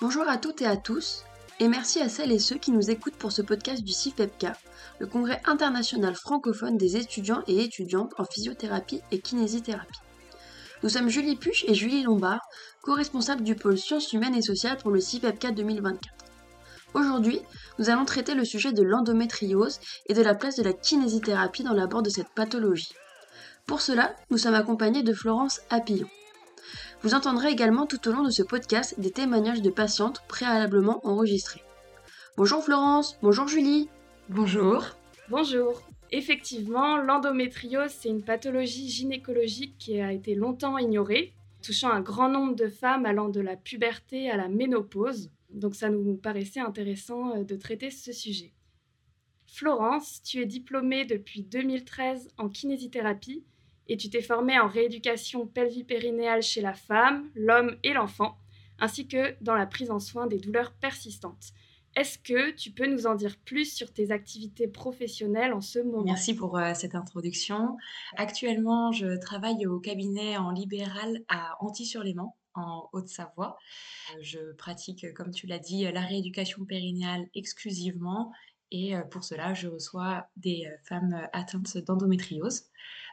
Bonjour à toutes et à tous, et merci à celles et ceux qui nous écoutent pour ce podcast du CIFEPCA, le congrès international francophone des étudiants et étudiantes en physiothérapie et kinésithérapie. Nous sommes Julie Puche et Julie Lombard, co-responsables du pôle sciences humaines et sociales pour le CIFEPCA 2024. Aujourd'hui, nous allons traiter le sujet de l'endométriose et de la place de la kinésithérapie dans l'abord de cette pathologie. Pour cela, nous sommes accompagnés de Florence Apillon. Vous entendrez également tout au long de ce podcast des témoignages de patientes préalablement enregistrés. Bonjour Florence, bonjour Julie. Bonjour. Bonjour. Effectivement, l'endométriose, c'est une pathologie gynécologique qui a été longtemps ignorée, touchant un grand nombre de femmes allant de la puberté à la ménopause. Donc ça nous paraissait intéressant euh, de traiter ce sujet. Florence, tu es diplômée depuis 2013 en kinésithérapie et tu t'es formée en rééducation pelvipérinéale chez la femme, l'homme et l'enfant, ainsi que dans la prise en soin des douleurs persistantes. Est-ce que tu peux nous en dire plus sur tes activités professionnelles en ce moment? Merci pour euh, cette introduction. Actuellement, je travaille au cabinet en libéral à Anti-sur-Léman, en Haute-Savoie. Euh, je pratique, comme tu l'as dit, la rééducation périnéale exclusivement et euh, pour cela, je reçois des femmes atteintes d'endométriose.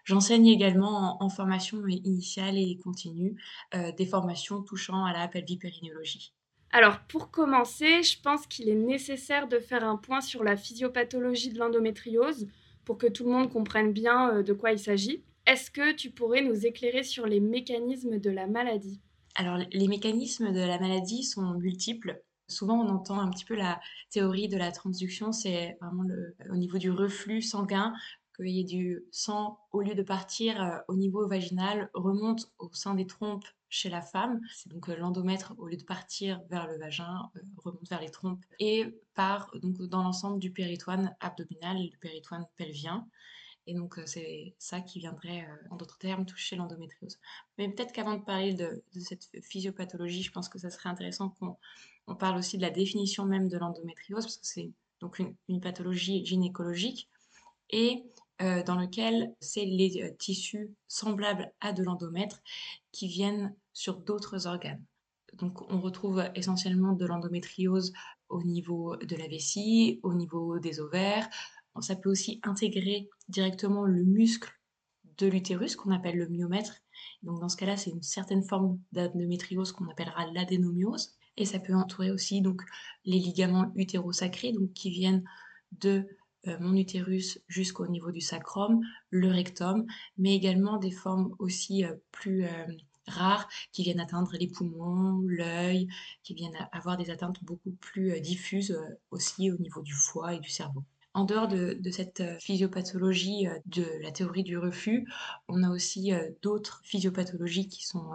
J'enseigne également en, formation initiale et continue euh, des formations touchant à la pelvipérinéologie. Alors, pour commencer, je pense qu'il est nécessaire de faire un point sur la physiopathologie de l'endométriose pour que tout le monde comprenne bien euh, de quoi il s'agit. Est-ce que tu pourrais nous éclairer sur les mécanismes de la maladie? Alors, les mécanismes de la maladie sont multiples. Souvent, on entend un petit peu la théorie de la transduction, c'est vraiment le, au niveau du reflux sanguin qu'il y ait du sang, au lieu de partir euh, au niveau vaginal, remonte au sein des trompes chez la femme. C'est donc euh, l'endomètre, au lieu de partir vers le vagin, euh, remonte vers les trompes et part donc dans l'ensemble du péritoine abdominal et du péritoine pelvien. Et donc, c'est ça qui viendrait, en d'autres termes, toucher l'endométriose. Mais peut-être qu'avant de parler de, cette physiopathologie, je pense que ça serait intéressant qu'on parle aussi de la définition même de l'endométriose, parce que c'est donc une, une, pathologie gynécologique. Et euh, dans lequel c'est les euh, tissus semblables à de l'endomètre qui viennent sur d'autres organes. Donc on retrouve essentiellement de l'endométriose au niveau de la vessie, au niveau des ovaires. Ça peut aussi intégrer directement le muscle de l'utérus qu'on appelle le myomètre. Donc dans ce cas-là, c'est une certaine forme d'endométriose qu'on appellera l'adénomiose. Et ça peut entourer aussi donc les ligaments utérosacrés donc qui viennent de euh, mon utérus jusqu'au niveau du sacrum, le rectum, mais également des formes aussi euh, plus euh, rares qui viennent atteindre les poumons, l'œil, qui viennent avoir des atteintes beaucoup plus diffuses aussi au niveau du foie et du cerveau. En dehors de, cette physiopathologie de la théorie du refus, on a aussi d'autres physiopathologies qui sont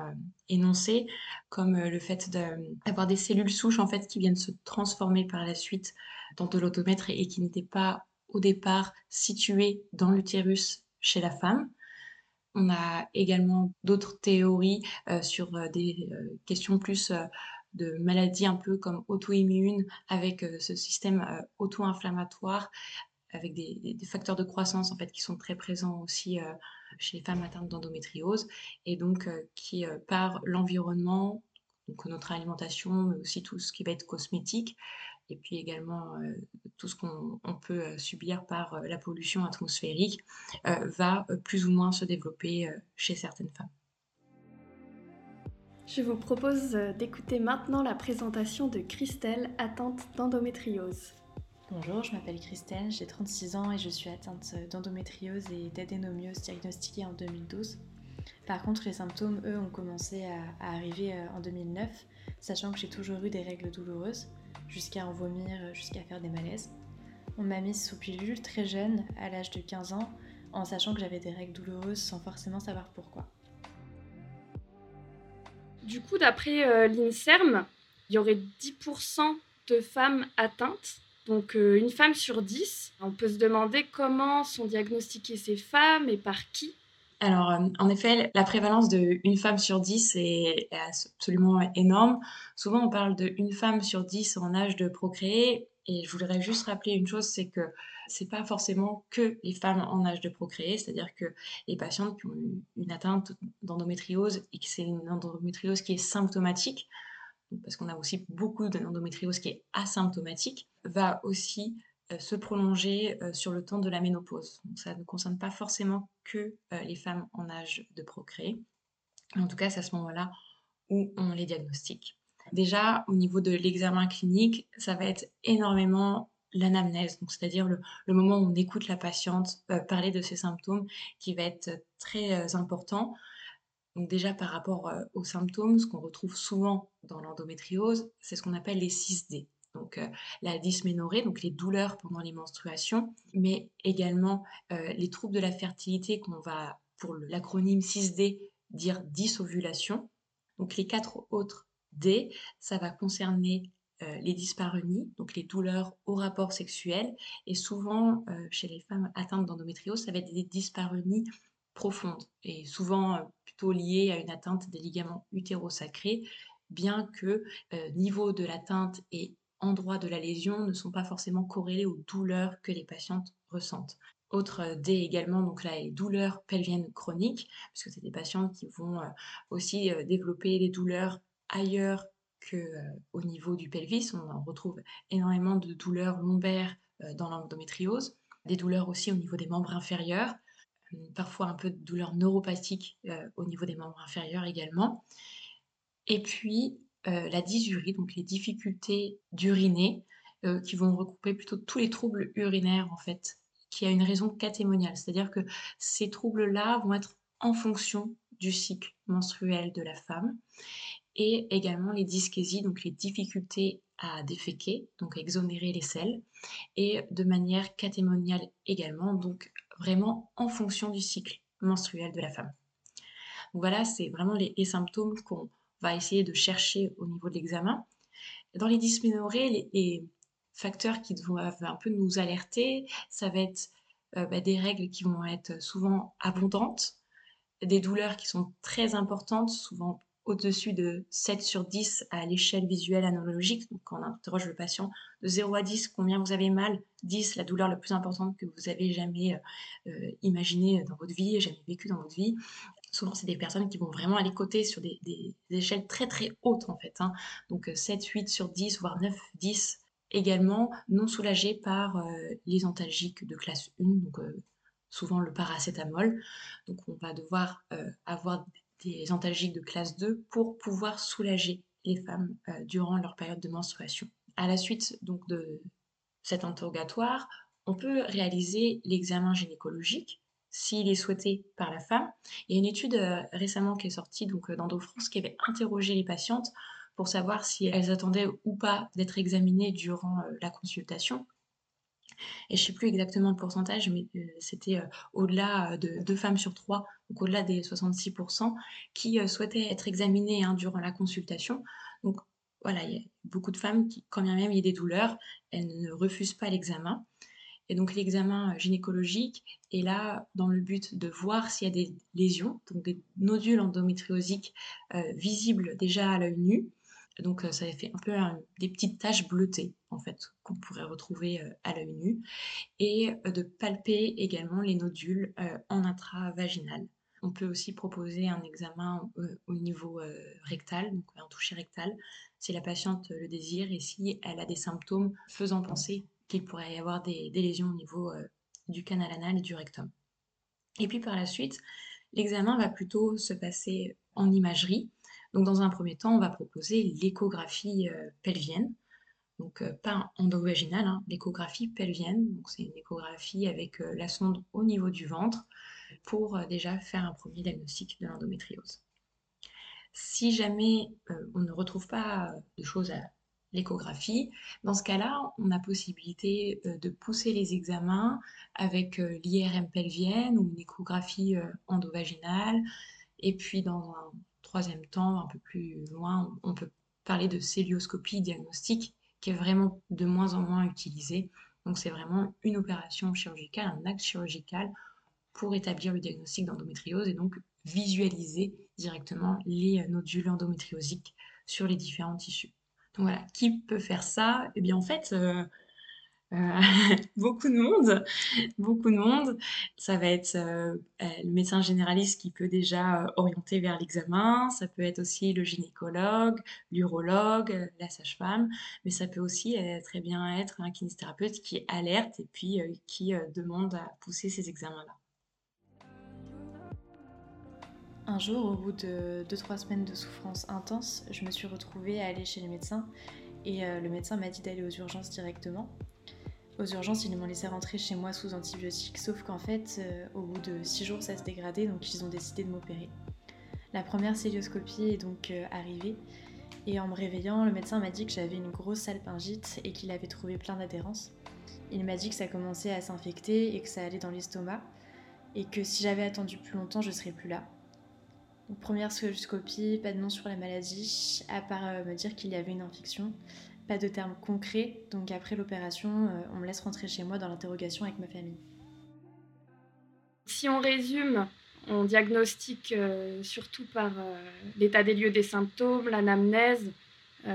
énoncées, comme le fait d'avoir des cellules souches en fait qui viennent se transformer par la suite dans de l'automètre et qui n'étaient pas au départ situé dans l'utérus chez la femme. On a également d'autres théories euh, sur euh, des euh, questions plus de maladies un peu comme auto-immune, avec ce système auto-inflammatoire, avec des, facteurs de croissance en fait qui sont très présents aussi chez les femmes atteintes d'endométriose, et donc qui par l'environnement, donc notre alimentation, mais aussi tout ce qui va être cosmétique, et puis également euh, tout ce qu'on peut euh, subir par euh, la pollution atmosphérique va plus ou moins se développer chez certaines femmes. Je vous propose d'écouter maintenant la présentation de Christelle, atteinte d'endométriose. Bonjour, je m'appelle Christelle, j'ai 36 ans et je suis atteinte d'endométriose et d'adénomiose diagnostiquée en 2012. Par contre, les symptômes, eux, ont commencé à, à arriver en 2009, sachant que j'ai toujours eu des règles douloureuses jusqu'à en vomir, jusqu'à faire des malaises. On m'a mise sous pilule très jeune, à l'âge de 15 ans, en sachant que j'avais des règles douloureuses sans forcément savoir pourquoi. Du coup, d'après euh, l'INSERM, il y aurait 10% de femmes atteintes, donc euh, une femme sur 10. On peut se demander comment sont diagnostiquées ces femmes et par qui alors, euh, en effet, la prévalence de une femme sur 10 est, absolument énorme. Souvent, on parle de une femme sur 10 en âge de procréer. Et je voudrais juste rappeler une chose, c'est que c'est pas forcément que les femmes en âge de procréer, c'est-à-dire que les patientes qui ont eu une atteinte d'endométriose et que c'est une endométriose qui est symptomatique, parce qu'on a aussi beaucoup d'endométriose qui est asymptomatique, va aussi se prolonger sur le temps de la ménopause. Donc ça ne concerne pas forcément que les femmes en âge de procréer. En tout cas, c'est à ce moment-là où on les diagnostique. Déjà, au niveau de l'examen clinique, ça va être énormément l'anamnèse, c'est-à-dire le, moment où on écoute la patiente euh, parler de ses symptômes, qui va être très euh, important. Donc déjà par rapport euh, aux symptômes, ce qu'on retrouve souvent dans l'endométriose, c'est ce qu'on appelle les 6D. Donc la dysménorrhée, donc les douleurs pendant les menstruations, mais également les troubles de la fertilité qu'on va, pour l'acronyme 6D, dire dysovulation. Donc les quatre autres D, ça va concerner euh, les dyspareunies, donc les douleurs au rapport sexuel. Et souvent, euh, chez les femmes atteintes d'endométriose, ça va être des dyspareunies profondes et souvent euh, plutôt liées à une atteinte des ligaments utérosacrés, bien que niveau de l'atteinte et endroit de la lésion ne sont pas forcément corrélés aux douleurs que les patientes ressentent. Autre D également, donc là, les douleurs pelviennes chroniques, puisque c'est des patientes qui vont aussi développer des douleurs ailleurs qu'au euh, niveau du pelvis. On retrouve énormément de douleurs lombaires euh, dans l'endométriose, des douleurs aussi au niveau des membres inférieurs, euh, parfois un peu de douleurs neuropathiques au niveau des membres inférieurs également. Et puis la dysurie, donc les difficultés d'uriner, qui vont recouper plutôt tous les troubles urinaires en fait, qui a une raison catémoniale, c'est-à-dire que ces troubles-là vont être en fonction du cycle menstruel de la femme et également les dyskésies, donc les difficultés à déféquer, donc à exonérer les selles, et de manière catémoniale également, donc vraiment en fonction du cycle menstruel de la femme. voilà, c'est vraiment les, symptômes qu'on va essayer de chercher au niveau de l'examen. Dans les dysménorrhées, les, facteurs qui doivent un peu nous alerter, ça va être euh, bah, des règles qui vont être souvent abondantes, des douleurs qui sont très importantes, souvent au-dessus de 7 sur 10 à l'échelle visuelle analogique. Donc, quand on interroge le patient de 0 à 10, combien vous avez mal? 10, la douleur la plus importante que vous avez jamais euh, euh, imaginée dans votre vie, jamais vécue dans votre vie. Souvent, c'est des personnes qui vont vraiment aller côté sur des, échelles très très hautes en fait. Hein. Donc 7, 8 sur 10, voire 9, 10 également, non soulagées par euh, les antalgiques de classe 1, donc souvent le paracétamol. Donc on va devoir avoir des antalgiques de classe 2 pour pouvoir soulager les femmes euh, durant leur période de menstruation. À la suite donc de cet interrogatoire, on peut réaliser l'examen gynécologique s'il est souhaité par la femme. Il y a une étude euh, récemment qui est sortie donc euh, d'EndoFrance qui avait interrogé les patientes pour savoir si elles attendaient ou pas d'être examinées durant la consultation. Et je ne sais plus exactement le pourcentage, mais euh, c'était euh, au-delà de deux femmes sur trois, donc au-delà des 66%, qui euh, souhaitaient être examinées hein, durant la consultation. Donc voilà, il y a beaucoup de femmes qui, quand bien même il y a des douleurs, elles ne refusent pas l'examen. Et donc l'examen gynécologique est là dans le but de voir s'il y a des lésions, donc des nodules endométriosiques visibles déjà à l'œil nu, donc ça fait un peu des petites taches bleutées en fait qu'on pourrait retrouver à l'œil nu et de palper également les nodules en intravaginal. On peut aussi proposer un examen au niveau rectal, donc un toucher rectal, si la patiente le désire et si elle a des symptômes faisant penser qu'il pourrait y avoir des, des lésions au niveau du canal anal et du rectum. Et puis par la suite, l'examen va plutôt se passer en imagerie. Donc dans un premier temps, on va proposer l'échographie euh, pelvienne, donc euh, pas endovaginale, hein, l'échographie pelvienne. Donc c'est une échographie avec euh, la sonde au niveau du ventre pour déjà faire un premier diagnostic de l'endométriose. Si jamais on ne retrouve pas de choses à l'échographie, dans ce cas-là, on a possibilité de pousser les examens avec l'IRM pelvienne ou une échographie endovaginale. Et puis dans un troisième temps, un peu plus loin, on peut parler de célioscopie diagnostique qui est vraiment de moins en moins utilisée. Donc c'est vraiment une opération chirurgicale, un acte chirurgical pour établir le diagnostic d'endométriose et donc visualiser directement les nodules endométriosiques sur les différents tissus. Donc voilà, qui peut faire ça? Eh bien en fait, euh, beaucoup de monde, beaucoup de monde. Ça va être euh, euh, le médecin généraliste qui peut déjà orienter vers l'examen, ça peut être aussi le gynécologue, l'urologue, la sage-femme, mais ça peut aussi très bien être un kinésithérapeute qui alerte et puis qui demande à pousser ces examens-là. Un jour, au bout de 2-3 semaines de souffrance intense, je me suis retrouvée à aller chez le médecin et le médecin m'a dit d'aller aux urgences directement. Aux urgences, ils m'ont laissé rentrer chez moi sous antibiotiques, sauf qu'en fait, euh, au bout de 6 jours, ça se dégradait, donc ils ont décidé de m'opérer. La première célioscopie est donc euh, arrivée, et en me réveillant, le médecin m'a dit que j'avais une grosse salpingite et qu'il avait trouvé plein d'adhérences. Il m'a dit que ça commençait à s'infecter et que ça allait dans l'estomac, et que si j'avais attendu plus longtemps, je serais plus là. première célioscopie, pas de nom sur la maladie, à part euh, me dire qu'il y avait une infection pas de termes concrets, donc après l'opération, euh, on me laisse rentrer chez moi dans l'interrogation avec ma famille. Si on résume, on diagnostique euh, surtout par euh, l'état des lieux des symptômes, l'anamnèse,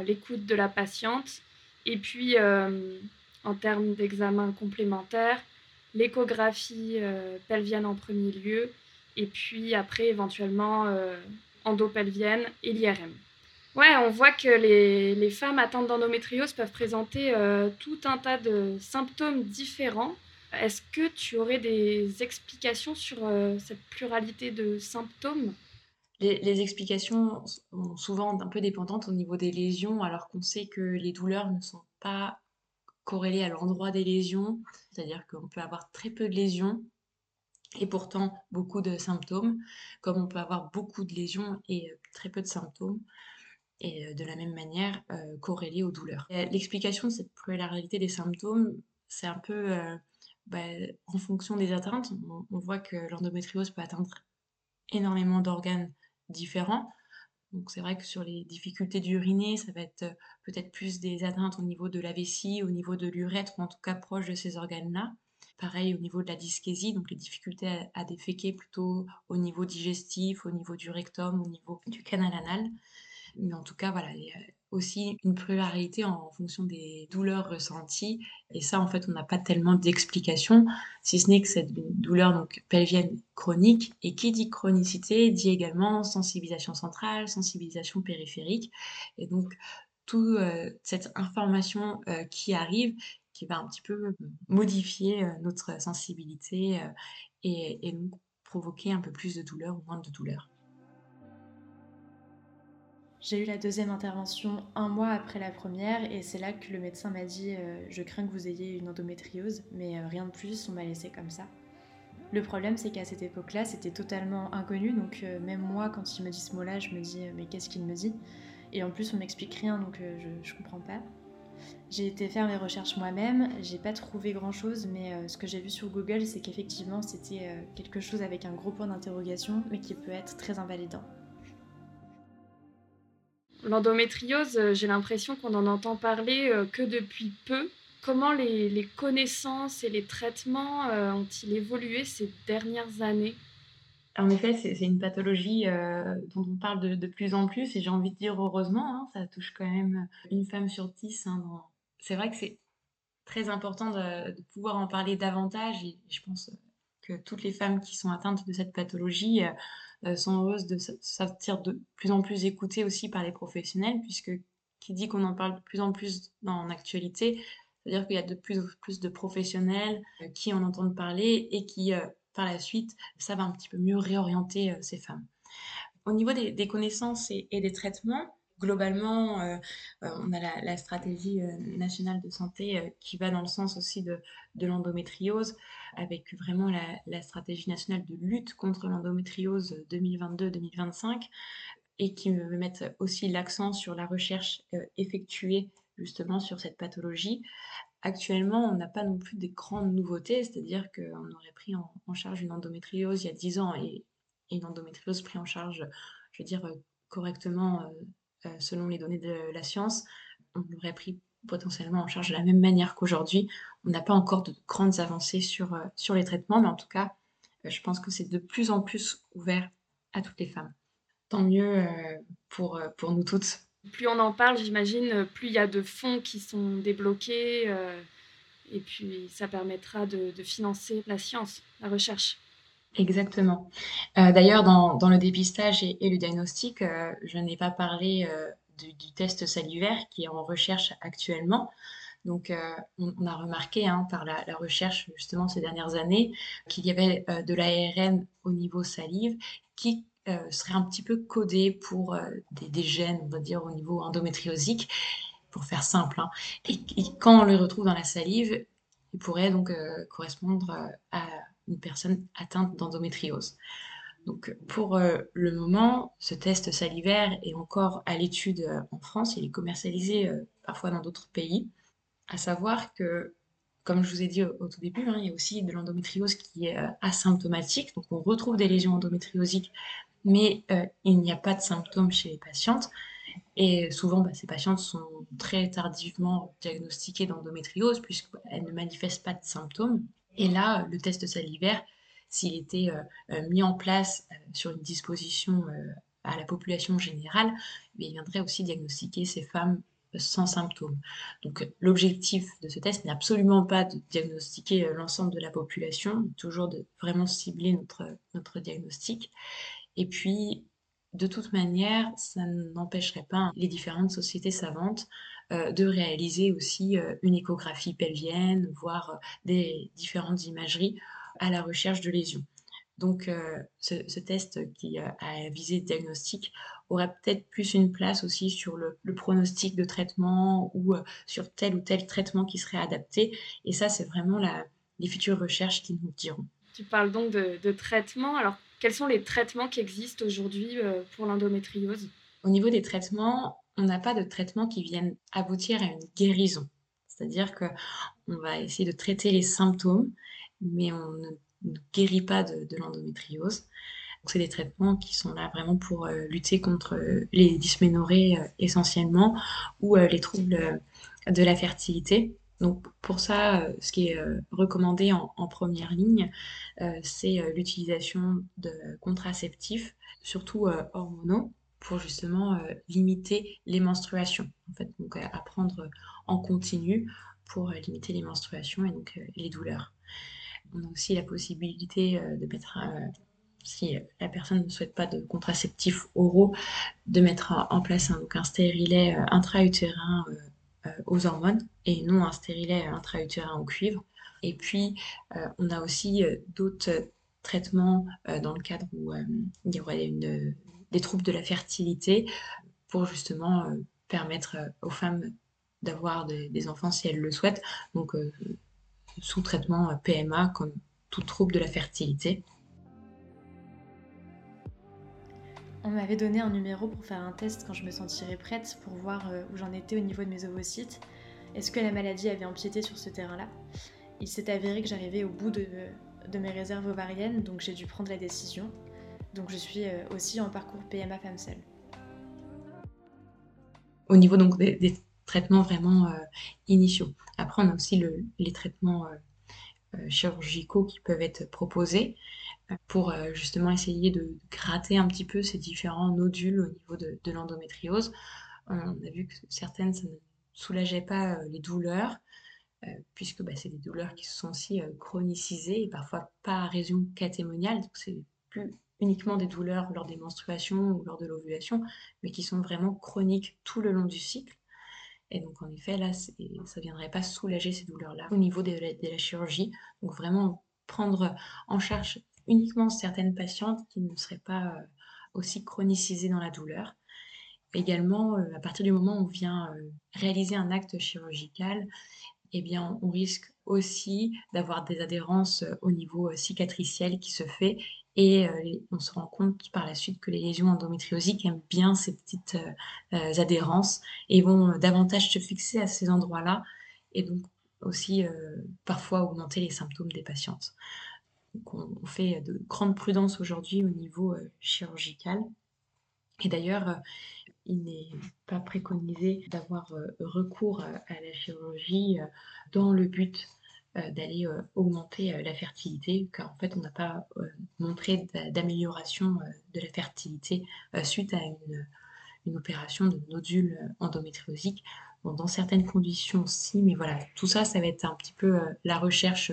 l'écoute de la patiente, et puis en termes d'examen complémentaires, l'échographie pelvienne en premier lieu, et puis après éventuellement endopelvienne et l'IRM. Ouais, on voit que les, femmes atteintes d'endométriose peuvent présenter euh, tout un tas de symptômes différents. Est-ce que tu aurais des explications sur euh, cette pluralité de symptômes? Les, explications sont souvent un peu dépendantes au niveau des lésions, alors qu'on sait que les douleurs ne sont pas corrélées à l'endroit des lésions, c'est-à-dire qu'on peut avoir très peu de lésions et pourtant beaucoup de symptômes, comme on peut avoir beaucoup de lésions et euh, très peu de symptômes et de la même manière corrélée aux douleurs. L'explication de cette pluralité des symptômes, c'est un peu bah, en fonction des atteintes. On, voit que l'endométriose peut atteindre énormément d'organes différents. Donc c'est vrai que sur les difficultés d'uriner, ça va être peut-être plus des atteintes au niveau de la vessie, au niveau de l'urètre, ou en tout cas proche de ces organes-là. Pareil au niveau de la dyschésie, donc les difficultés à déféquer plutôt au niveau digestif, au niveau du rectum, au niveau du canal anal. Mais en tout cas, voilà, il y a aussi une pluralité en fonction des douleurs ressenties. Et ça, en fait, on n'a pas tellement d'explication, si ce n'est que c'est une douleur donc, pelvienne chronique. Et qui dit chronicité dit également sensibilisation centrale, sensibilisation périphérique. Et donc, toute euh, cette information euh, qui arrive, qui va un petit peu modifier euh, notre sensibilité et, et donc provoquer un peu plus de douleur ou moins de douleur. J'ai eu la deuxième intervention un mois après la première et c'est là que le médecin m'a dit euh, je crains que vous ayez une endométriose, mais euh, rien de plus, on m'a laissé comme ça. Le problème c'est qu'à cette époque-là c'était totalement inconnu, donc euh, même moi quand il me dit ce mot-là je me dis mais qu'est-ce qu'il me dit? Et en plus on m'explique rien donc je, je comprends pas. J'ai été faire mes recherches moi-même, j'ai pas trouvé grand chose, mais ce que j'ai vu sur Google, c'est qu'effectivement c'était quelque chose avec un gros point d'interrogation, mais qui peut être très invalidant. L'endométriose, euh, j'ai l'impression qu'on en entend parler euh, que depuis peu. Comment les, connaissances et les traitements euh, ont-ils évolué ces dernières années? En effet, c'est une pathologie dont on parle de, plus en plus, et j'ai envie de dire heureusement, hein, ça touche quand même une femme sur dix. Hein, c'est vrai que c'est très important de, pouvoir en parler davantage, et je pense que toutes les femmes qui sont atteintes de cette pathologie sont heureuses de sortir de plus en plus écoutées aussi par les professionnels, puisque qui dit qu'on en parle de plus en plus dans l'actualité, c'est-à-dire qu'il y a de plus en plus de professionnels euh, qui en entendent parler et qui, euh, par la suite, savent un petit peu mieux réorienter ces femmes. Au niveau des, connaissances et, des traitements, globalement, on a la, stratégie nationale de santé qui va dans le sens aussi de, l'endométriose, avec vraiment la, stratégie nationale de lutte contre l'endométriose 2022-2025 et qui me mettent aussi l'accent sur la recherche euh, effectuée justement sur cette pathologie. Actuellement, on n'a pas non plus des grandes nouveautés, c'est-à-dire qu'on aurait pris en, charge une endométriose il y a 10 ans et, une endométriose prise en charge, je veux dire, euh, correctement euh, selon les données de la science, on aurait pris potentiellement en charge de la même manière qu'aujourd'hui. On n'a pas encore de grandes avancées sur, euh, sur les traitements, mais en tout cas, euh, je pense que c'est de plus en plus ouvert à toutes les femmes. Tant mieux euh, pour, pour nous toutes. Plus on en parle, j'imagine, plus il y a de fonds qui sont débloqués. Et puis, ça permettra de, financer la science, la recherche. Exactement. D'ailleurs, dans, le dépistage et, le diagnostic, je n'ai pas parlé du, test salivaire qui est en recherche actuellement. Donc, on, a remarqué hein, par la, recherche justement ces dernières années qu'il y avait de l'ARN au niveau salive qui serait un petit peu codé pour des, gènes, on va dire, au niveau endométriosique, pour faire simple. Hein. Et, quand on le retrouve dans la salive, il pourrait donc correspondre à une personne atteinte d'endométriose. Donc pour le moment, ce test salivaire est encore à l'étude en France, il est commercialisé parfois dans d'autres pays. À savoir que, comme je vous ai dit au, tout début, hein, il y a aussi de l'endométriose qui est asymptomatique, donc on retrouve des lésions endométriosiques, mais il n'y a pas de symptômes chez les patientes. Et souvent, bah, ces patientes sont très tardivement diagnostiquées d'endométriose puisqu'elles ne manifestent pas de symptômes. Et là, le test salivaire, s'il était euh, euh, mis en place euh, sur une disposition à la population générale, il viendrait aussi diagnostiquer ces femmes sans symptômes. Donc l'objectif de ce test n'est absolument pas de diagnostiquer l'ensemble de la population, toujours de vraiment cibler notre, notre diagnostic. Et puis, de toute manière, ça n'empêcherait pas les différentes sociétés savantes euh, de réaliser aussi euh, une échographie pelvienne, voire euh, des différentes imageries à la recherche de lésions. Donc ce, test qui a visé diagnostic aurait peut-être plus une place aussi sur le, pronostic de traitement ou sur tel ou tel traitement qui serait adapté. Et ça, c'est vraiment les futures recherches qui nous diront. Tu parles donc de, de traitement. Alors, quels sont les traitements qui existent aujourd'hui pour l'endométriose? Au niveau des traitements, on n'a pas de traitement qui vienne aboutir à une guérison. C'est-à-dire que on va essayer de traiter les symptômes, mais on ne, guérit pas de, l'endométriose. C'est des traitements qui sont là vraiment pour euh, lutter contre euh, les dysménorrhées euh, essentiellement ou les troubles de la fertilité. Donc pour ça, ce qui est recommandé en, en première ligne, c'est l'utilisation de contraceptifs, surtout hormonaux, pour justement euh, limiter les menstruations. En fait, donc à prendre en continu pour euh, limiter les menstruations et donc euh, les douleurs. On a aussi la possibilité de mettre, si la personne ne souhaite pas de contraceptifs oraux, de mettre en place un, donc un stérilet intra-utérin aux hormones et non un stérilet intra-utérin au cuivre. Et puis, on a aussi d'autres traitements dans le cadre où il y aurait une des troubles de la fertilité pour justement euh, permettre euh, aux femmes d'avoir des, enfants si elles le souhaitent. Donc euh, sous traitement PMA comme tout trouble de la fertilité. On m'avait donné un numéro pour faire un test quand je me sentirais prête pour voir où j'en étais au niveau de mes ovocytes. Est-ce que la maladie avait empiété sur ce terrain-là? Il s'est avéré que j'arrivais au bout de, de mes réserves ovariennes, donc j'ai dû prendre la décision donc je suis euh, aussi en parcours PMA femme seule. Au niveau donc des, traitements vraiment euh, initiaux. Après, on a aussi les traitements euh, chirurgicaux qui peuvent être proposés pour justement essayer de gratter un petit peu ces différents nodules au niveau de, l'endométriose. On a vu que certaines, ça ne soulageait pas les douleurs, puisque bah, c'est des douleurs qui sont aussi chronicisées et parfois pas à raison catémoniale, donc c'est plus uniquement des douleurs lors des menstruations ou lors de l'ovulation, mais qui sont vraiment chroniques tout le long du cycle. Et donc en effet, là, ça ne viendrait pas soulager ces douleurs-là au niveau de la, chirurgie. Donc vraiment prendre en charge uniquement certaines patientes qui ne seraient pas euh, aussi chronicisées dans la douleur. Également, euh, à partir du moment où on vient euh, réaliser un acte chirurgical, eh bien, on risque aussi d'avoir des adhérences au niveau cicatriciel qui se fait et euh, on se rend compte par la suite que les lésions endométriosiques aiment bien ces petites euh, euh, adhérences et vont davantage se fixer à ces endroits-là et donc aussi parfois augmenter les symptômes des patientes. Donc on, fait de grandes prudences aujourd'hui au niveau chirurgical. Et d'ailleurs, il n'est pas préconisé d'avoir recours à la chirurgie dans le but d'aller euh, augmenter euh, la fertilité, car en fait on n'a pas montré d'amélioration de la fertilité suite à une, opération de nodule endométriosique. dans certaines conditions, si, mais voilà, tout ça, ça va être un petit peu la recherche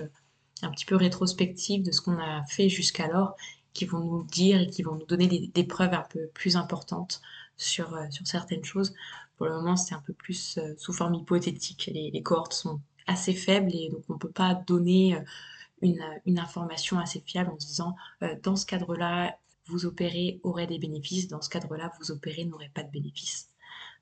un petit peu rétrospective de ce qu'on a fait jusqu'alors, qui vont nous dire et qui vont nous donner des, preuves un peu plus importantes sur, sur certaines choses. Pour le moment, c'est un peu plus sous forme hypothétique. Les, cohortes sont assez faibles et donc on ne peut pas donner une, une, information assez fiable en disant dans ce cadre-là, vous opérez aurait des bénéfices, dans ce cadre-là, vous opérez n'aurait pas de bénéfices.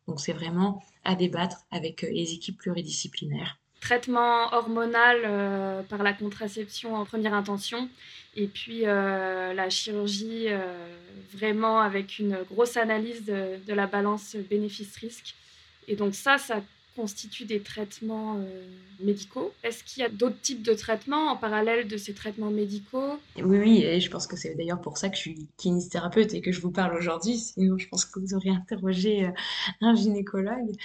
Donc c'est vraiment à débattre avec les équipes pluridisciplinaires traitement hormonal euh, par la contraception en première intention et puis euh, la chirurgie euh, vraiment avec une grosse analyse de, de la balance bénéfice-risque. Et donc ça, ça constituent des traitements euh, médicaux. Est-ce qu'il y a d'autres types de traitements en parallèle de ces traitements médicaux? Oui, oui, et je pense que c'est d'ailleurs pour ça que je suis kinésithérapeute et que je vous parle aujourd'hui. Sinon, je pense que vous auriez interrogé euh, un gynécologue.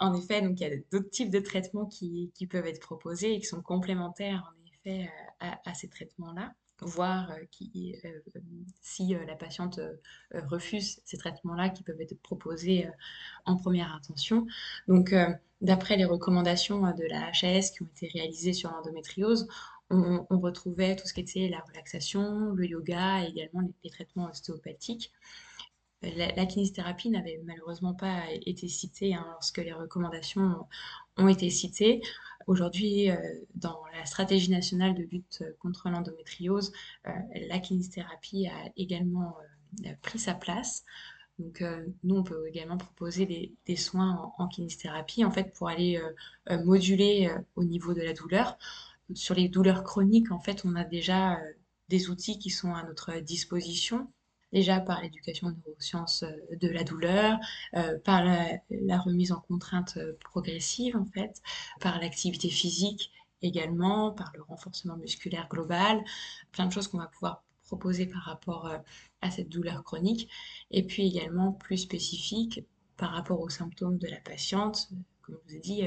En effet, donc il y a d'autres types de traitements qui, peuvent être proposés et qui sont complémentaires en effet euh, à ces traitements-là voir qui, si la patiente refuse ces traitements-là qui peuvent être proposés en première intention. Donc, d'après les recommandations de la HAS qui ont été réalisées sur l'endométriose, on, retrouvait tout ce qui était la relaxation, le yoga et également les, traitements ostéopathiques. La, la kinésithérapie n'avait malheureusement pas été citée hein, lorsque les recommandations ont été citées. Aujourd'hui, euh, dans la stratégie nationale de lutte contre l'endométriose, euh, la kinésithérapie a également euh, pris sa place. Donc, nous, on peut également proposer des, soins en, kinésithérapie, en fait, pour aller moduler au niveau de la douleur. Sur les douleurs chroniques, en fait, on a déjà des outils qui sont à notre disposition déjà par l'éducation neurosciences euh, de la douleur, euh, par la, remise en contrainte euh, progressive en fait, par l'activité physique également, par le renforcement musculaire global, plein de choses qu'on va pouvoir proposer par rapport à cette douleur chronique, et puis également plus spécifique par rapport aux symptômes de la patiente, comme je vous ai dit,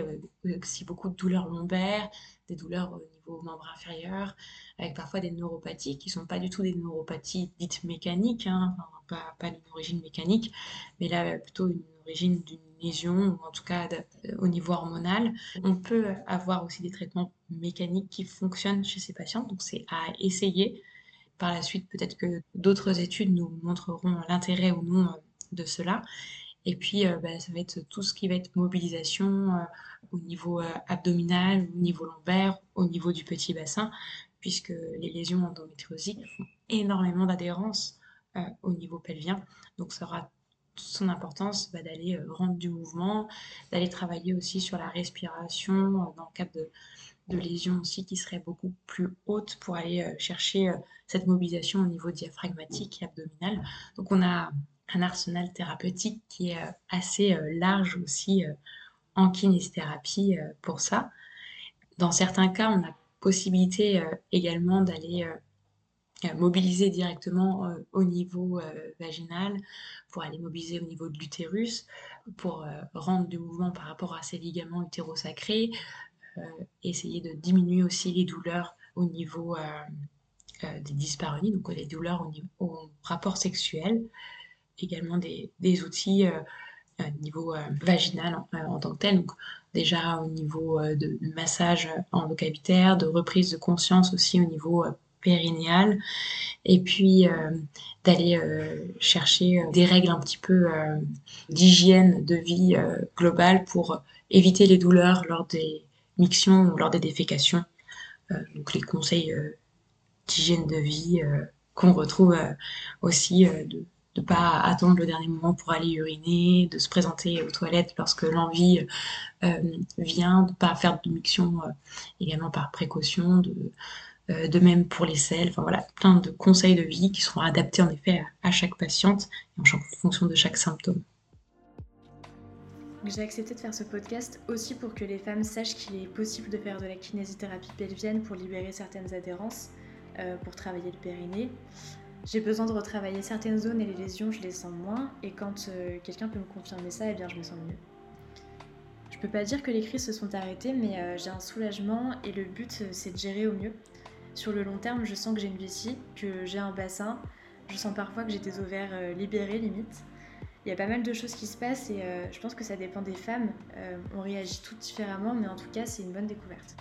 aussi beaucoup de douleurs lombaires, des douleurs au niveau membre inférieur, avec parfois des neuropathies qui ne sont pas du tout des neuropathies dites mécaniques, hein, pas, pas d'une origine mécanique, mais là plutôt une origine d'une lésion, ou en tout cas au niveau hormonal. On peut avoir aussi des traitements mécaniques qui fonctionnent chez ces patients, donc c'est à essayer. Par la suite, peut-être que d'autres études nous montreront l'intérêt ou non de cela. Et puis, euh, bah, ça va être tout ce qui va être mobilisation euh, au niveau euh, abdominal, au niveau lombaire, au niveau du petit bassin, puisque les lésions endométriosiques font énormément d'adhérence au niveau pelvien. Donc, ça aura son importance bah, d'aller rendre du mouvement, d'aller travailler aussi sur la respiration dans le cadre de lésions aussi qui seraient beaucoup plus hautes pour aller chercher cette mobilisation au niveau diaphragmatique et abdominal. Donc on a un arsenal thérapeutique qui est euh, assez euh, large aussi euh, en kinésithérapie pour ça. Dans certains cas, on a possibilité également d'aller mobiliser directement au niveau vaginal, pour aller mobiliser au niveau de l'utérus, pour rendre du mouvement par rapport à ces ligaments utérosacrés, essayer de diminuer aussi les douleurs au niveau des dyspareunies, donc les douleurs au, niveau, au rapport sexuel également des, des outils euh, au niveau euh, vaginal en, euh, en, tant que tel. Donc, déjà au niveau de massage endocavitaire, de reprise de conscience aussi au niveau périnéal, et puis d'aller chercher des règles un petit peu d'hygiène de vie globale pour éviter les douleurs lors des mictions ou lors des défécations. donc les conseils d'hygiène de vie qu'on retrouve aussi de pas attendre le dernier moment pour aller uriner, de se présenter aux toilettes lorsque l'envie euh, vient, de pas faire de euh, également par précaution, de, euh, de même pour les selles, enfin voilà, plein de conseils de vie qui seront adaptés en effet à, chaque patiente en fonction de chaque symptôme. J'ai accepté de faire ce podcast aussi pour que les femmes sachent qu'il est possible de faire de la kinésithérapie pelvienne pour libérer certaines adhérences, pour travailler le périnée. J'ai besoin de retravailler certaines zones et les lésions, je les sens moins. Et quand euh, quelqu'un peut me confirmer ça, eh bien, je me sens mieux. Je peux pas dire que les crises se sont arrêtées, mais euh, j'ai un soulagement et le but, euh, c'est de gérer au mieux. Sur le long terme, je sens que j'ai une vessie, que j'ai un bassin. Je sens parfois que j'ai des ovaires libérés, limite. il y a pas mal de choses qui se passent et je pense que ça dépend des femmes. on réagit toutes différemment, mais en tout cas, c'est une bonne découverte.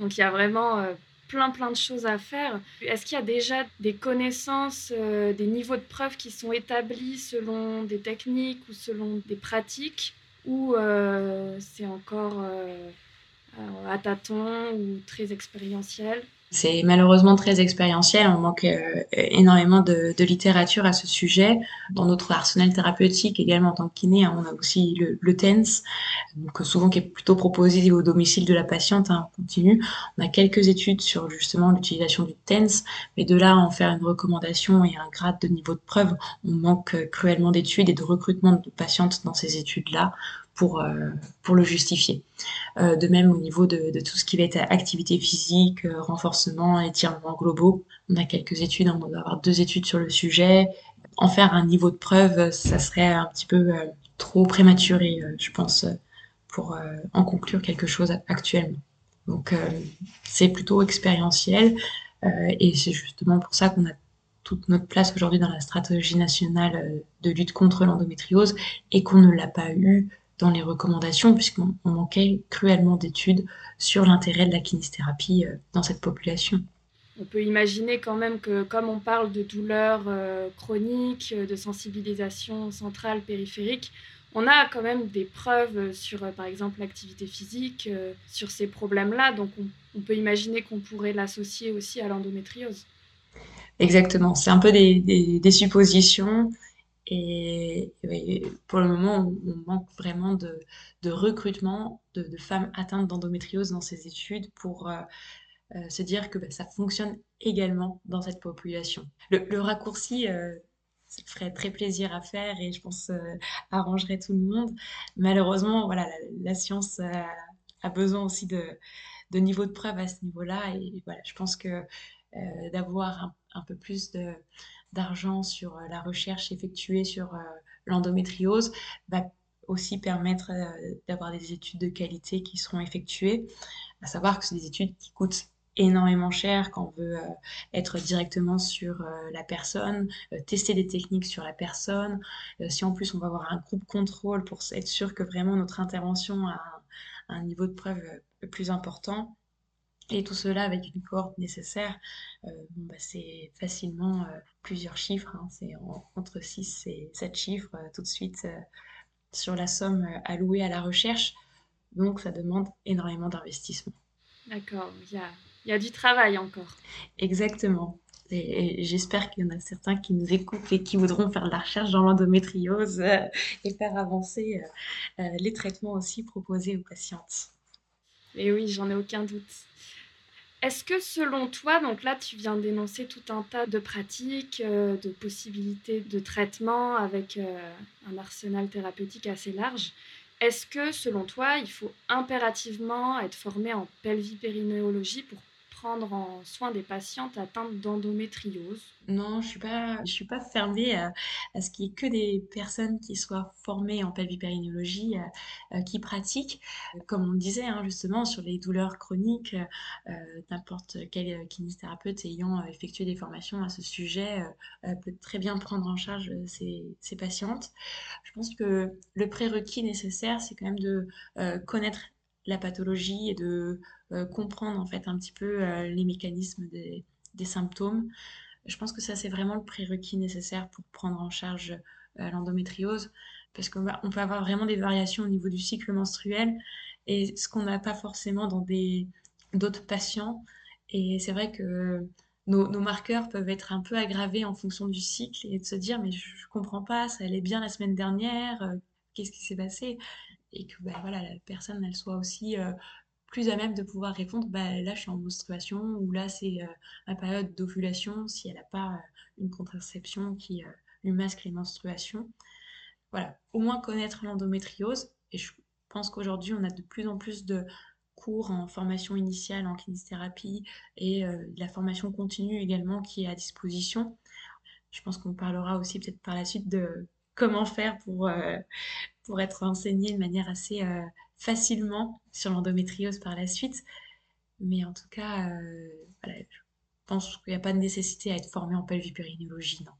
Donc il y a vraiment plein plein de choses à faire. Est-ce qu'il y a déjà des connaissances, des niveaux de preuve qui sont établis selon des techniques ou selon des pratiques ou c'est encore à tâtons ou très expérientiel? C'est malheureusement très expérientiel, on manque euh, énormément de, littérature à ce sujet. Dans notre arsenal thérapeutique également en tant que kiné, hein, on a aussi le, TENS, donc souvent qui est plutôt proposé au domicile de la patiente, hein, on continue. On a quelques études sur justement l'utilisation du TENS, mais de là à en faire une recommandation et un grade de niveau de preuve, on manque cruellement d'études et de recrutement de patientes dans ces études-là pour, euh, pour le justifier. Euh, de même au niveau de, tout ce qui va être activité physique, euh, renforcement, étirement globaux. On a quelques études, on doit avoir deux études sur le sujet. En faire un niveau de preuve, ça serait un petit peu trop prématuré, je pense, pour en conclure quelque chose actuellement. Donc c'est plutôt expérientiel et c'est justement pour ça qu'on a toute notre place aujourd'hui dans la stratégie nationale de lutte contre l'endométriose et qu'on ne l'a pas eu dans les recommandations, puisqu'on manquait cruellement d'études sur l'intérêt de la kinésithérapie euh, dans cette population. On peut imaginer quand même que comme on parle de douleurs euh, chroniques, de sensibilisation centrale, périphérique, on a quand même des preuves sur, euh, par exemple, l'activité physique, sur ces problèmes-là. Donc, on, peut imaginer qu'on pourrait l'associer aussi à l'endométriose. Exactement. C'est un peu des, des suppositions. Et, pour le moment, on, manque vraiment de, recrutement de, femmes atteintes d'endométriose dans ces études pour euh, euh, se dire que bah, ça fonctionne également dans cette population. Le, raccourci, euh, ça ferait très plaisir à faire et je pense arrangerait tout le monde. Malheureusement, voilà, la, science a besoin aussi de, de niveau de preuve à ce niveau-là. Et voilà, je pense que d'avoir un, peu plus de d'argent sur euh, la recherche effectuée sur euh, l'endométriose va aussi permettre euh, d'avoir des études de qualité qui seront effectuées. À savoir que c'est des études qui coûtent énormément cher quand on veut être directement sur la personne, tester des techniques sur la personne. si en plus on va avoir un groupe contrôle pour être sûr que vraiment notre intervention a un niveau de preuve plus important, et tout cela avec une cohorte nécessaire, euh, bah, c'est facilement euh, plusieurs chiffres, hein. c'est entre 6 et 7 chiffres euh, tout de suite sur la somme allouée à la recherche. Donc ça demande énormément d'investissement. D'accord, il y a, du travail encore. Exactement. Et, j'espère qu'il y en a certains qui nous écoutent et qui voudront faire de la recherche dans l'endométriose et faire avancer les traitements aussi proposés aux patientes. Et oui, j'en ai aucun doute. Est-ce que selon toi, donc là tu viens d'énoncer tout un tas de pratiques, euh, de possibilités de traitement avec euh, un arsenal thérapeutique assez large, est-ce que selon toi il faut impérativement être formé en pelvipérinéologie pour prendre en soin des patientes atteintes d'endométriose Non, je suis pas, je suis pas fermée à, ce qu'il y ait que des personnes qui soient formées en pelvipérinéologie, euh, euh, qui pratiquent. Comme on disait hein, justement sur les douleurs chroniques, euh, n'importe quel kinésithérapeute ayant effectué des formations à ce sujet peut très bien prendre en charge ces, ces, patientes. Je pense que le prérequis nécessaire, c'est quand même de connaître la pathologie et de euh, comprendre en fait un petit peu euh, les mécanismes des, symptômes. Je pense que ça c'est vraiment le prérequis nécessaire pour prendre en charge euh, l'endométriose parce qu'on on peut avoir vraiment des variations au niveau du cycle menstruel et ce qu'on n'a pas forcément dans d'autres patients et c'est vrai que nos, marqueurs peuvent être un peu aggravés en fonction du cycle et de se dire mais je, ne comprends pas ça allait bien la semaine dernière qu'est-ce qui s'est passé? Et que bah, voilà, la personne elle soit aussi euh, plus à même de pouvoir répondre bah, là je suis en menstruation ou là c'est euh, ma période d'ovulation si elle n'a pas euh, une contraception qui lui masque les menstruations. Voilà, au moins connaître l'endométriose et je pense qu'aujourd'hui on a de plus en plus de cours en formation initiale en kinésithérapie et de la formation continue également qui est à disposition. Je pense qu'on parlera aussi peut-être par la suite de comment faire pour, euh, pour être enseigné de manière assez euh, facilement sur l'endométriose par la suite. Mais en tout cas, euh, je pense qu'il n'y a pas de nécessité à être formé en pelvipérinéologie, non.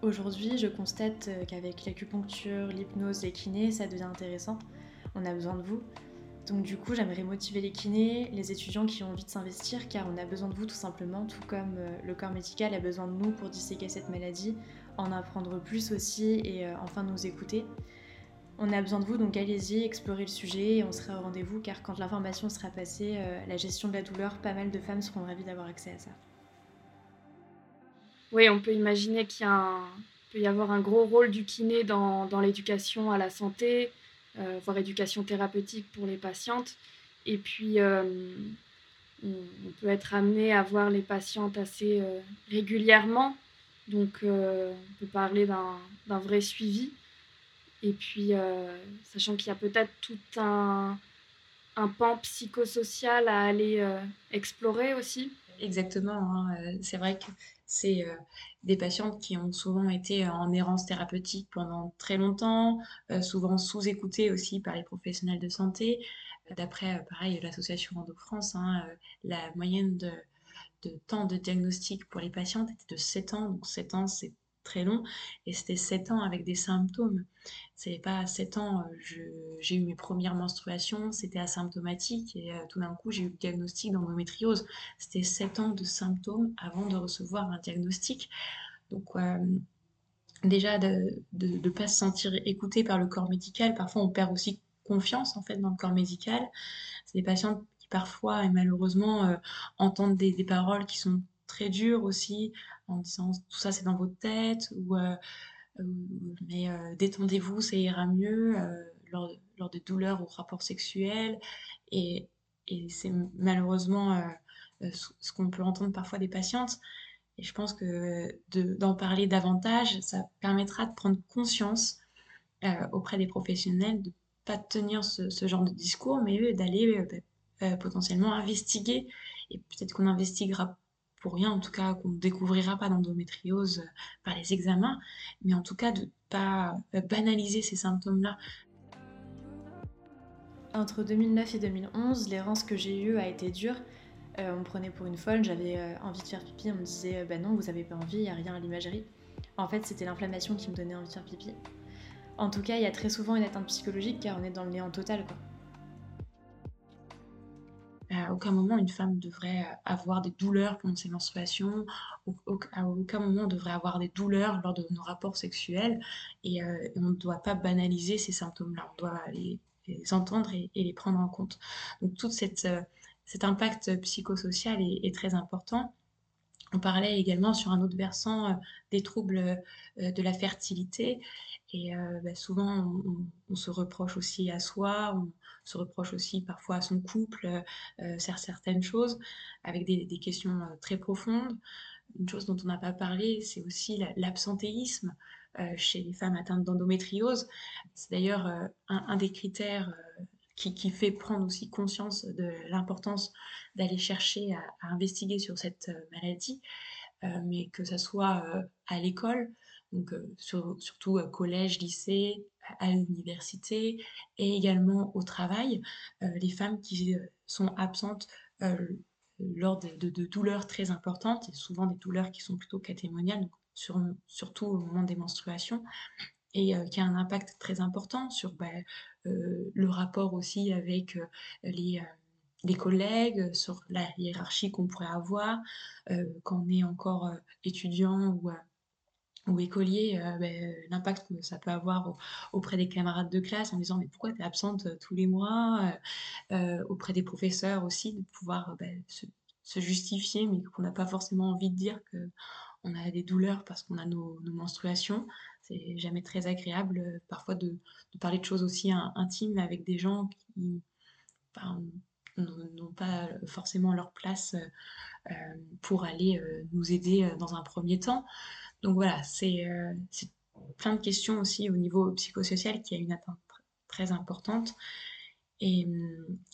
Aujourd'hui, je constate qu'avec l'acupuncture, l'hypnose, les kinés, ça devient intéressant. On a besoin de vous. Donc du coup, j'aimerais motiver les kinés, les étudiants qui ont envie de s'investir, car on a besoin de vous tout simplement, tout comme le corps médical a besoin de nous pour disséquer cette maladie, en apprendre plus aussi et enfin nous écouter. On a besoin de vous, donc allez-y, explorez le sujet et on sera au rendez-vous car quand l'information sera passée, euh, la gestion de la douleur, pas mal de femmes seront ravies d'avoir accès à ça. Oui, on peut imaginer qu'il peut y avoir un gros rôle du kiné dans, l'éducation à la santé, euh, voire éducation thérapeutique pour les patientes. Et puis, euh, on, peut être amené à voir les patientes assez régulièrement. Donc, on peut parler d'un vrai suivi. Et puis, euh, sachant qu'il y a peut-être tout un, pan psychosocial à aller euh, explorer aussi. Exactement. Hein, euh, c'est vrai que c'est des patientes qui ont souvent été en errance thérapeutique pendant très longtemps, souvent sous-écoutées aussi par les professionnels de santé. D'après, pareil, l'association Endo France, hein, la moyenne de, de temps de diagnostic pour les patientes était de 7 ans. Donc 7 ans, c'est très long et c'était 7 ans avec des symptômes. C'est pas 7 ans, euh, j'ai eu mes premières menstruations, c'était asymptomatique et euh, tout d'un coup j'ai eu le diagnostic d'endométriose. C'était 7 ans de symptômes avant de recevoir un diagnostic. Donc euh, déjà de ne pas se sentir écouté par le corps médical, parfois on perd aussi confiance en fait dans le corps médical. C'est des patients qui parfois et malheureusement entendent des, des paroles qui sont très dures aussi en disant tout ça c'est dans votre tête ou euh, mais euh, détendez-vous, ça ira mieux euh, lors, lors, des douleurs ou rapports sexuels. Et, et c'est malheureusement ce qu'on peut entendre parfois des patientes. Et je pense que d'en parler davantage, ça permettra de prendre conscience auprès des professionnels, de ne pas tenir ce, ce, genre de discours, mais d'aller potentiellement investiguer. Et peut-être qu'on investiguera pour rien, en tout cas qu'on ne découvrira pas d'endométriose euh, par les examens, mais en tout cas de ne pas euh, banaliser ces symptômes-là. Entre 2009 et 2011, l'errance que j'ai eue a été dure. Euh, on me prenait pour une folle, j'avais envie de faire pipi, on me disait ben non, vous avez pas envie, il n'y a rien à l'imagerie. En fait, c'était l'inflammation qui me donnait envie de faire pipi. En tout cas, il y a très souvent une atteinte psychologique car on est dans le néant total. Quoi. À aucun moment une femme devrait euh, avoir des douleurs pendant ses menstruations, à aucun moment on devrait avoir des douleurs lors de nos rapports sexuels. Et, euh, on ne doit pas banaliser ces symptômes-là, on doit les, entendre et, les prendre en compte. Donc tout euh, cet impact psychosocial est, très important. On parlait également sur un autre versant des troubles de la fertilité. Et bah, souvent on, se reproche aussi à soi, se reproche aussi parfois à son couple euh, euh certaines choses avec des, questions euh, très profondes. Une chose dont on n'a pas parlé, c'est aussi l'absentéisme euh, chez les femmes atteintes d'endométriose. C'est d'ailleurs un, des critères qui, fait prendre aussi conscience de l'importance d'aller chercher à, investiguer sur cette maladie, mais que ce soit à l'école, donc surtout collège, lycée, à l'université et également au travail, euh, les femmes qui euh, sont absentes euh, lors de, douleurs très importantes, et souvent des douleurs qui sont plutôt catémoniales, surtout au moment des menstruations, et qui a un impact très important sur bah, le rapport aussi avec les, les, collègues, sur la hiérarchie qu'on pourrait avoir quand on est encore étudiant ou ou écolier, euh, ben, l'impact que ça peut avoir auprès des camarades de classe en disant mais pourquoi tu es absente euh, tous les mois, euh, auprès des professeurs aussi, de pouvoir ben, se, justifier, mais qu'on n'a pas forcément envie de dire qu'on a des douleurs parce qu'on a nos, menstruations. C'est jamais très agréable parfois de, parler de choses aussi intimes avec des gens qui n'ont pas forcément leur place pour aller nous aider dans un premier temps. Donc voilà, euh, c'est plein de questions aussi au niveau psychosocial qui a une atteinte très importante. Et,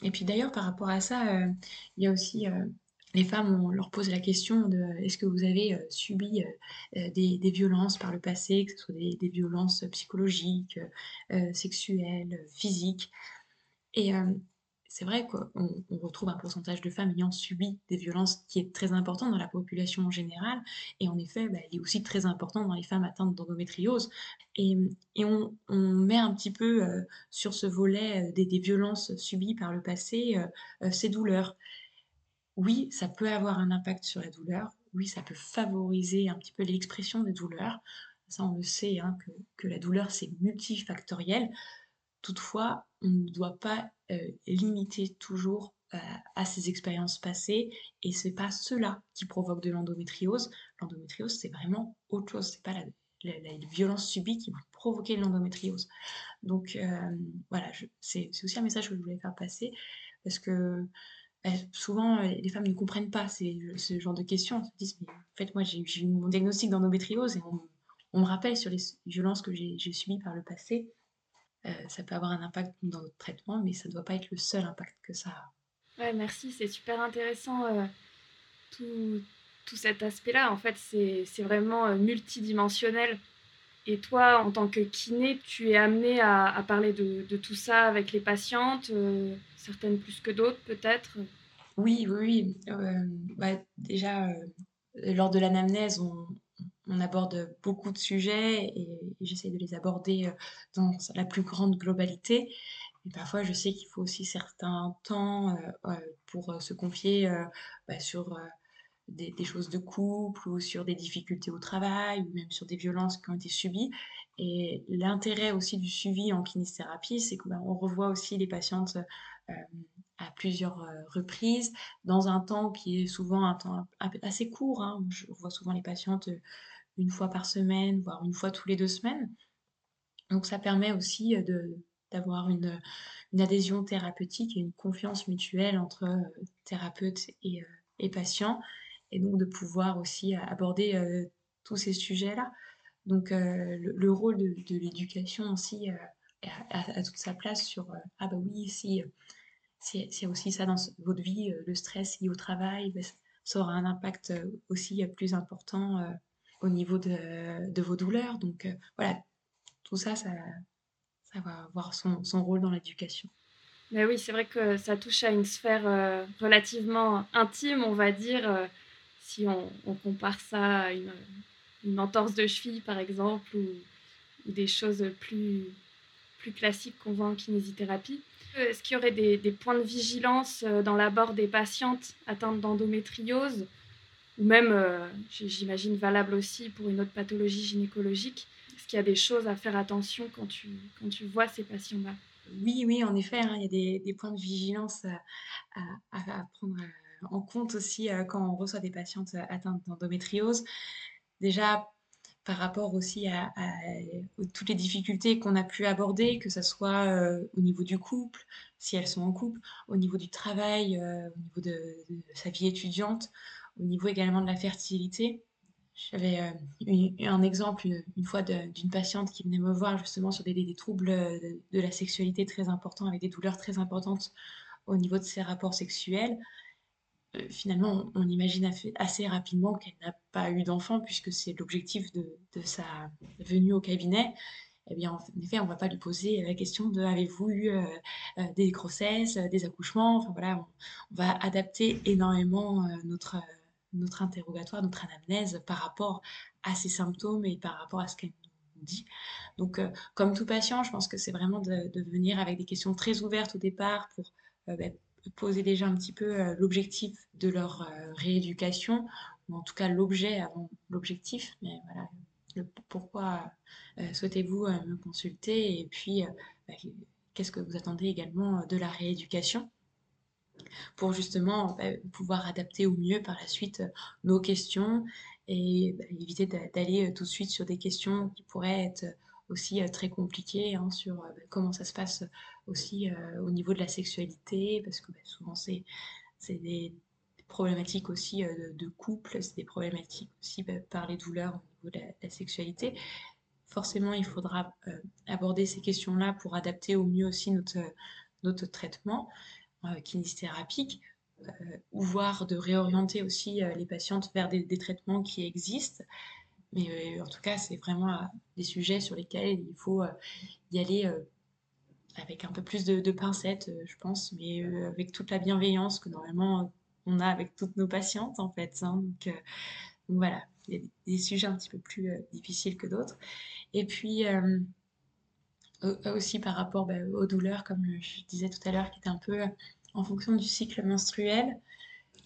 et puis d'ailleurs, par rapport à ça, euh, il y a aussi euh, les femmes, on leur pose la question de est-ce que vous avez subi des, violences par le passé, que ce soit des, violences psychologiques, sexuelles, physiques. C'est vrai qu'on on retrouve un pourcentage de femmes ayant subi des violences qui est très important dans la population en général. Et en effet, bah, il est aussi très important dans les femmes atteintes d'endométriose. Et, on, met un petit peu euh, sur ce volet euh, des, violences subies par le passé euh, ces douleurs. Oui, ça peut avoir un impact sur la douleur. Oui, ça peut favoriser un petit peu l'expression des douleurs. Ça, on le sait, hein, que la douleur, c'est multifactoriel. Toutefois, on ne doit pas euh, limiter toujours euh, à ces expériences passées et c'est pas cela qui provoque de l'endométriose. L'endométriose, c'est vraiment autre chose, c'est pas la, violence subie qui va provoquer l'endométriose. Donc euh, voilà, c'est aussi un message que je voulais faire passer parce que souvent les femmes ne comprennent pas ce genre de questions. Elles se disent, mais en fait, moi j'ai eu mon diagnostic d'endométriose et on, me rappelle sur les violences que j'ai subies par le passé. Euh, ça peut avoir un impact dans notre traitement, mais ça ne doit pas être le seul impact que ça a. Ouais, merci, c'est super intéressant euh, tout, tout, cet aspect-là. En fait, c'est vraiment euh, multidimensionnel. Et toi, en tant que kiné, tu es amené à, à parler de, de, tout ça avec les patientes, certaines plus que d'autres peut-être? Oui, oui, oui. Bah, déjà, lors de l'anamnèse, on, on aborde beaucoup de sujets et, j'essaie de les aborder euh, dans la plus grande globalité. Et parfois, je sais qu'il faut aussi certains temps euh, euh, pour se confier bah, sur des, choses de couple ou sur des difficultés au travail ou même sur des violences qui ont été subies. Et l'intérêt aussi du suivi en kinésithérapie, c'est qu'on bah, revoit aussi les patientes à plusieurs reprises dans un temps qui est souvent un temps assez court. Hein. Je vois souvent les patientes une fois par semaine, voire une fois tous les deux semaines. Donc ça permet aussi de, d'avoir une, une, adhésion thérapeutique et une confiance mutuelle entre euh, thérapeute et, euh, et patient, et donc de pouvoir aussi aborder euh, tous ces sujets-là. Donc le, rôle de, de l'éducation aussi a, toute sa place sur ah bah oui, si a aussi ça dans votre vie, le stress lié au travail, bah, ça aura un impact aussi plus important au niveau de, vos douleurs. Donc euh, voilà, tout ça, ça, va avoir son, rôle dans l'éducation. Mais oui, c'est vrai que ça touche à une sphère euh, relativement intime, on va dire, euh, si on, compare ça à une, une, entorse de cheville, par exemple, ou, des choses plus, plus classiques qu'on voit en kinésithérapie. Est-ce qu'il y aurait des, des, points de vigilance dans l'abord des patientes atteintes d'endométriose ou même, euh, j'imagine, valable aussi pour une autre pathologie gynécologique Est-ce qu'il y a des choses à faire attention quand tu, quand tu vois ces patients-là? Oui, oui, en effet, hein, il y a des, points de vigilance à, à, prendre euh, en compte aussi euh, quand on reçoit des patientes atteintes d'endométriose. Déjà, par rapport aussi à, toutes les difficultés qu'on a pu aborder, que ce soit euh, au niveau du couple, si elles sont en couple, au niveau du travail, euh, au niveau de, sa vie étudiante, au niveau également de la fertilité. J'avais euh, eu un exemple une, fois d'une patiente qui venait me voir justement sur des, des troubles de, de, la sexualité très importants, avec des douleurs très importantes au niveau de ses rapports sexuels. Euh, finalement, on, imagine assez rapidement qu'elle n'a pas eu d'enfant, puisque c'est l'objectif de, de, sa venue au cabinet. Eh bien, en effet, on ne va pas lui poser la question de avez-vous eu euh, euh, des grossesses, des accouchements? Enfin voilà, on, va adapter énormément euh, notre notre interrogatoire, notre anamnèse par rapport à ses symptômes et par rapport à ce qu'elle nous dit. Donc, euh, comme tout patient, je pense que c'est vraiment de, venir avec des questions très ouvertes au départ pour euh, bah, poser déjà un petit peu euh, l'objectif de leur rééducation, ou en tout cas l'objet avant l'objectif. Mais voilà, pourquoi souhaitez-vous me consulter? Et puis bah, qu'est-ce que vous attendez également de la rééducation? Pour justement bah, pouvoir adapter au mieux par la suite euh, nos questions et bah, éviter d'aller euh, tout de suite sur des questions qui pourraient être euh, aussi très compliquées hein, sur bah, comment ça se passe aussi au niveau de la sexualité parce que souvent c'est des problématiques aussi de, couple, c'est des problématiques aussi par les douleurs au niveau de la, sexualité. Forcément, il faudra aborder ces questions-là pour adapter au mieux aussi notre, notre traitement euh, kinésithérapique, euh, ou voire de réorienter aussi euh, les patientes vers des, traitements qui existent. Mais en tout cas, c'est vraiment des sujets sur lesquels il faut y aller avec un peu plus de, pincettes, je pense, mais avec toute la bienveillance que normalement on a avec toutes nos patientes en fait. Hein. donc, voilà, il y a des, sujets un petit peu plus difficiles que d'autres. Et puis aussi par rapport bah, aux douleurs, comme je disais tout à l'heure, qui était un peu en fonction du cycle menstruel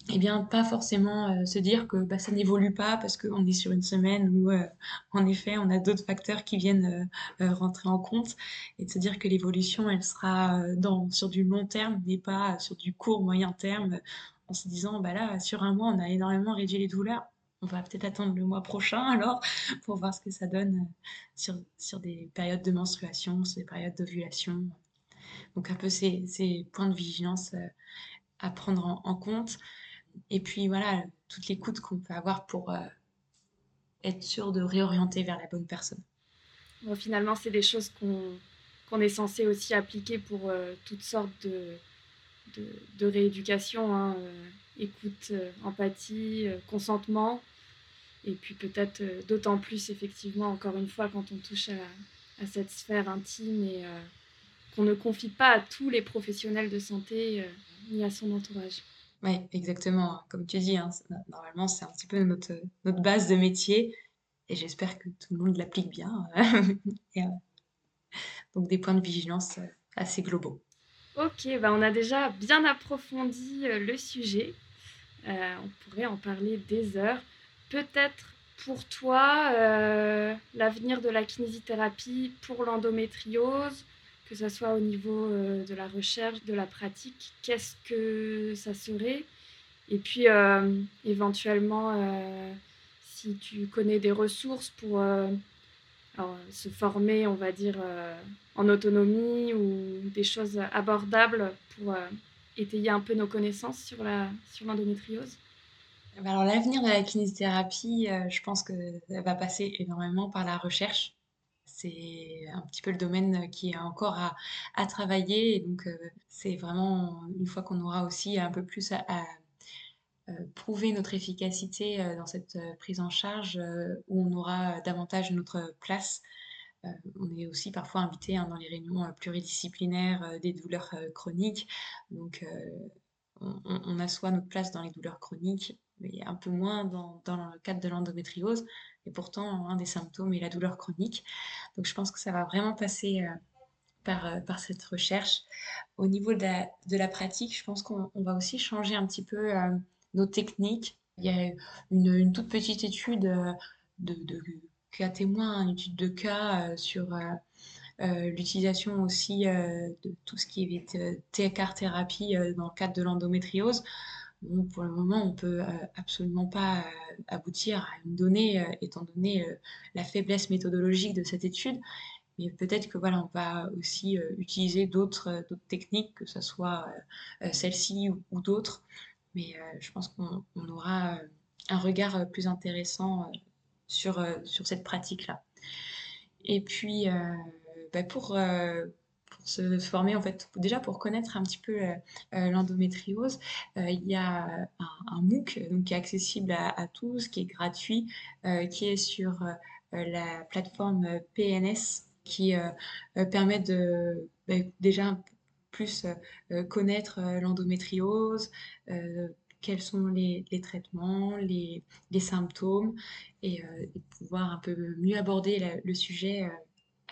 eh bien, pas forcément euh, se dire que bah, ça n'évolue pas parce qu'on est sur une semaine où, euh, en effet, on a d'autres facteurs qui viennent euh, rentrer en compte et de se dire que l'évolution, elle sera dans, sur du long terme, mais pas sur du court, moyen terme, en se disant, bah là, sur un mois, on a énormément réduit les douleurs. On va peut-être attendre le mois prochain alors pour voir ce que ça donne sur, sur des périodes de menstruation, sur des périodes d'ovulation. Donc un peu ces, points de vigilance à prendre en compte. Et puis voilà, toute l'écoute qu'on peut avoir pour euh, être sûr de réorienter vers la bonne personne. Bon, finalement, c'est des choses qu'on est censé aussi appliquer pour euh, toutes sortes de, rééducation, hein, euh, écoute, empathie, consentement. Et puis peut-être d'autant plus, effectivement, encore une fois, quand on touche à, à cette sphère intime et qu'on ne confie pas à tous les professionnels de santé ni à son entourage. Oui, exactement. Comme tu dis, hein, normalement, c'est un petit peu notre, notre base de métier et j'espère que tout le monde l'applique bien. Euh, donc, des points de vigilance euh, assez globaux. Ok, bah on a déjà bien approfondi euh, le sujet. on pourrait en parler des heures. Peut-être pour toi, l'avenir de la kinésithérapie pour l'endométriose, que ce soit au niveau euh, de la recherche, de la pratique, qu'est-ce que ça serait? Et puis, euh, éventuellement, euh, si tu connais des ressources pour se former, on va dire, en autonomie ou des choses abordables pour étayer un peu nos connaissances sur la sur l'endométriose. Alors l'avenir de la kinésithérapie, je pense que ça va passer énormément par la recherche c'est un petit peu le domaine qui est encore à, travailler. Donc, euh, c'est vraiment une fois qu'on aura aussi un peu plus à, euh, prouver notre efficacité euh, dans cette prise en charge, où on aura davantage notre place. on est aussi parfois invité hein, dans les réunions pluridisciplinaires des douleurs chroniques. Donc, on, on, assoit notre place dans les douleurs chroniques, mais un peu moins dans, dans le cadre de l'endométriose. Et pourtant, un des symptômes est la douleur chronique. Donc je pense que ça va vraiment passer euh, par, euh, par cette recherche. Au niveau de la, pratique, je pense qu'on va aussi changer un petit peu euh, nos techniques. Il y a une, toute petite étude de, cas témoin, une étude de cas sur l'utilisation aussi de tout ce qui est TCAR thérapie dans le cadre de l'endométriose pour le moment, on peut euh, absolument pas euh, aboutir à une donnée, euh, étant donné la faiblesse méthodologique de cette étude. Mais peut-être que voilà, on va aussi utiliser d'autres techniques, que ce soit celle-ci ou, d'autres. Mais je pense qu'on aura un regard plus intéressant sur, sur cette pratique-là. Et puis, bah, pour se former, en fait, déjà pour connaître un petit peu euh, euh, l'endométriose, euh, il y a un, MOOC donc, qui est accessible à, tous, qui est gratuit, qui est sur la plateforme PNS, qui permet de bah, déjà plus connaître l'endométriose, quels sont les, traitements, les, symptômes, et, pouvoir un peu mieux aborder le sujet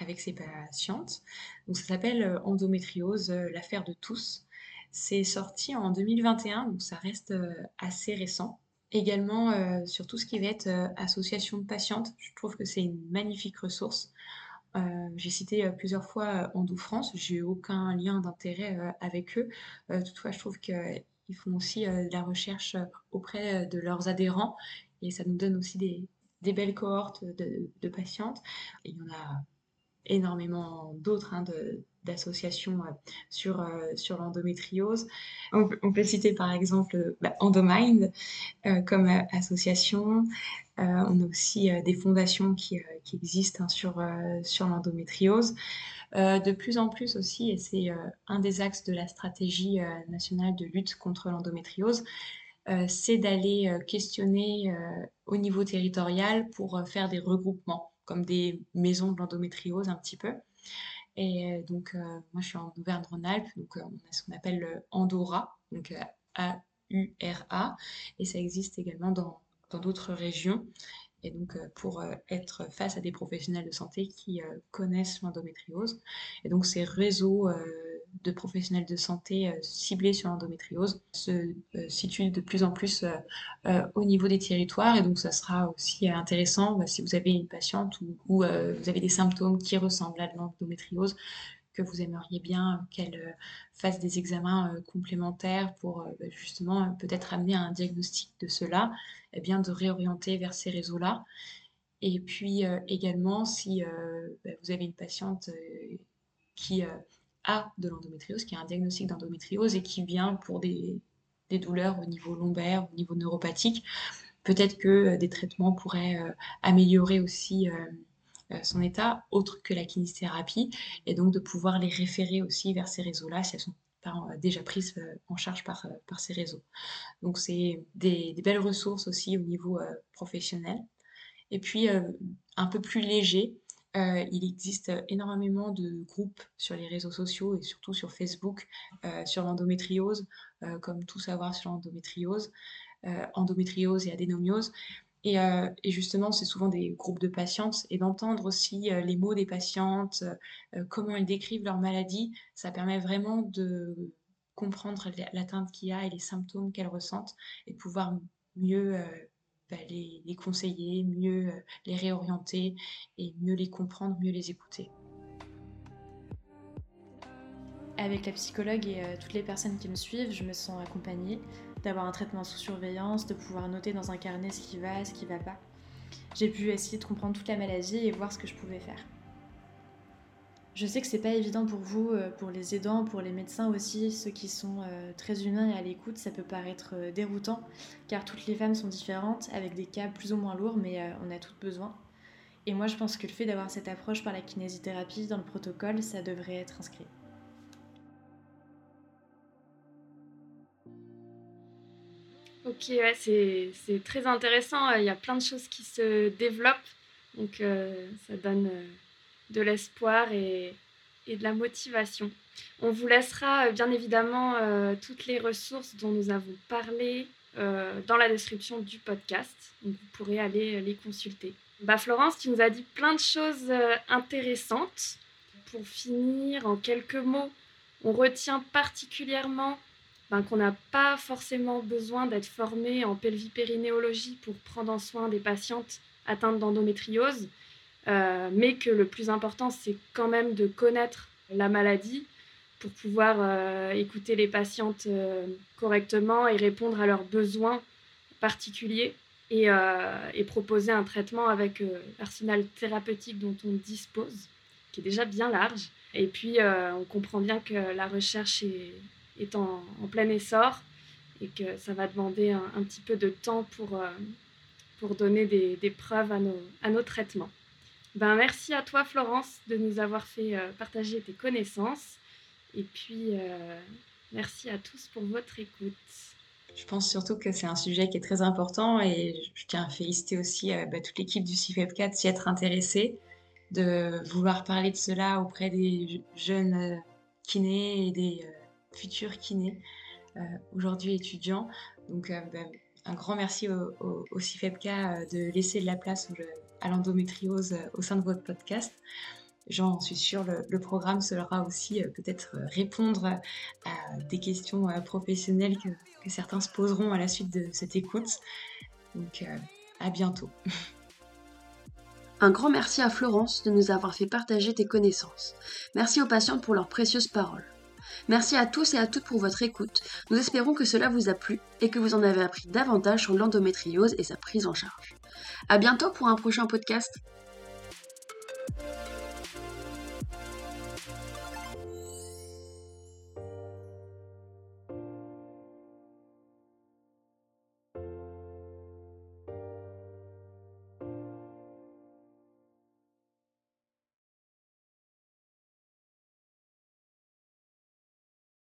avec ses patientes. Donc ça s'appelle euh, Endométriose, euh, l'affaire de tous. C'est sorti en 2021, donc ça reste euh, assez récent. Également sur tout ce qui va être association de patientes, je trouve que c'est une magnifique ressource. j'ai cité plusieurs fois Endo France, j'ai aucun lien d'intérêt avec eux. toutefois, je trouve qu'ils font aussi de la recherche auprès de leurs adhérents et ça nous donne aussi des, belles cohortes de, patientes. Il y en a énormément d'autres hein, d'associations euh, sur, euh, sur l'endométriose. On, peut citer par exemple bah, Endomind euh, comme association. on a aussi des fondations qui, qui existent hein, sur, sur l'endométriose. de plus en plus aussi, et c'est un des axes de la stratégie nationale de lutte contre l'endométriose, c'est d'aller questionner au niveau territorial pour faire des regroupements comme des maisons de l'endométriose un petit peu. Et donc, moi, je suis en Auvergne-Rhône-Alpes, donc on a ce qu'on appelle Andorra, donc A-U-R-A, et ça existe également dans d'autres régions. Et donc, pour être face à des professionnels de santé qui connaissent l'endométriose. Et donc, ces réseaux de professionnels de santé ciblés sur l'endométriose se situent de plus en plus au niveau des territoires. Et donc, ça sera aussi intéressant bah, si vous avez une patiente ou, ou vous avez des symptômes qui ressemblent à l'endométriose que vous aimeriez bien qu'elle fasse des examens complémentaires pour bah, justement peut-être amener un diagnostic de cela eh bien, de réorienter vers ces réseaux-là. Et puis euh, également, si euh, bah, vous avez une patiente euh, qui a de l'endométriose, qui a un diagnostic d'endométriose et qui vient pour des, douleurs au niveau lombaire, au niveau neuropathique, peut-être que des traitements pourraient améliorer aussi son état, autre que la kinésithérapie, et donc de pouvoir les référer aussi vers ces réseaux-là si elles sont euh, déjà prises euh, en charge euh, par ces réseaux. Donc c'est des, belles ressources aussi au niveau professionnel. Et puis un peu plus léger, il existe énormément de groupes sur les réseaux sociaux et surtout sur Facebook sur l'endométriose, comme tout savoir sur l'endométriose, endométriose et adénomiose. Euh, et, justement, c'est souvent des groupes de patientes et d'entendre aussi euh, les mots des patientes, euh, comment elles décrivent leur maladie, ça permet vraiment de comprendre l'atteinte qu'il y a et les symptômes qu'elles ressentent et de pouvoir mieux bah, les, conseiller, mieux les réorienter et mieux les comprendre, mieux les écouter. Avec la psychologue et toutes les personnes qui me suivent, je me sens accompagnée d'avoir un traitement sous surveillance, de pouvoir noter dans un carnet ce qui va, ce qui va pas. J'ai pu essayer de comprendre toute la maladie et voir ce que je pouvais faire. Je sais que c'est pas évident pour vous, euh, pour les aidants, pour les médecins aussi, ceux qui sont euh, très humains et à l'écoute, ça peut paraître euh, déroutant, car toutes les femmes sont différentes, avec des cas plus ou moins lourds, mais on a toutes besoin. Et moi, je pense que le fait d'avoir cette approche par la kinésithérapie dans le protocole, ça devrait être inscrit. Ok, c'est très intéressant. Il y a plein de choses qui se développent. Donc, ça donne de l'espoir et, de la motivation. On vous laissera euh, bien évidemment toutes les ressources dont nous avons parlé dans la description du podcast. Vous pourrez aller les consulter. Bah, Florence, tu nous as dit plein de choses intéressantes. Pour finir, en quelques mots, on retient particulièrement ben, qu'on n'a pas forcément besoin d'être formé en pelvipérinéologie pour prendre en soin des patientes atteintes d'endométriose, euh, mais que le plus important, c'est quand même de connaître la maladie pour pouvoir euh, écouter les patientes euh, correctement et répondre à leurs besoins particuliers et, proposer un traitement avec l'arsenal thérapeutique dont on dispose, qui est déjà bien large. Et puis, on comprend bien que la recherche est, en, plein essor et que ça va demander un, petit peu de temps pour, pour donner des, des, preuves à nos, à nos traitements. Ben, merci à toi Florence de nous avoir fait euh, partager tes connaissances et puis euh, merci à tous pour votre écoute. Je pense surtout que c'est un sujet qui est très important et je tiens à féliciter aussi bah, toute l'équipe du CIFEP4 s'y être intéressée, de vouloir parler de cela auprès des jeunes kinés et des futur kiné, euh, aujourd'hui étudiant. Donc euh, ben, un grand merci au, au, euh, de laisser de la place à l'endométriose au sein de votre podcast. J'en suis sûre, le, programme sera aussi peut-être répondre à des questions professionnelles que, que, certains se poseront à la suite de cette écoute. Donc à bientôt. Un grand merci à Florence de nous avoir fait partager tes connaissances. Merci aux patientes pour leurs précieuses paroles. Merci à tous et à toutes pour votre écoute. Nous espérons que cela vous a plu et que vous en avez appris davantage sur l'endométriose et sa prise en charge. À bientôt pour un prochain podcast.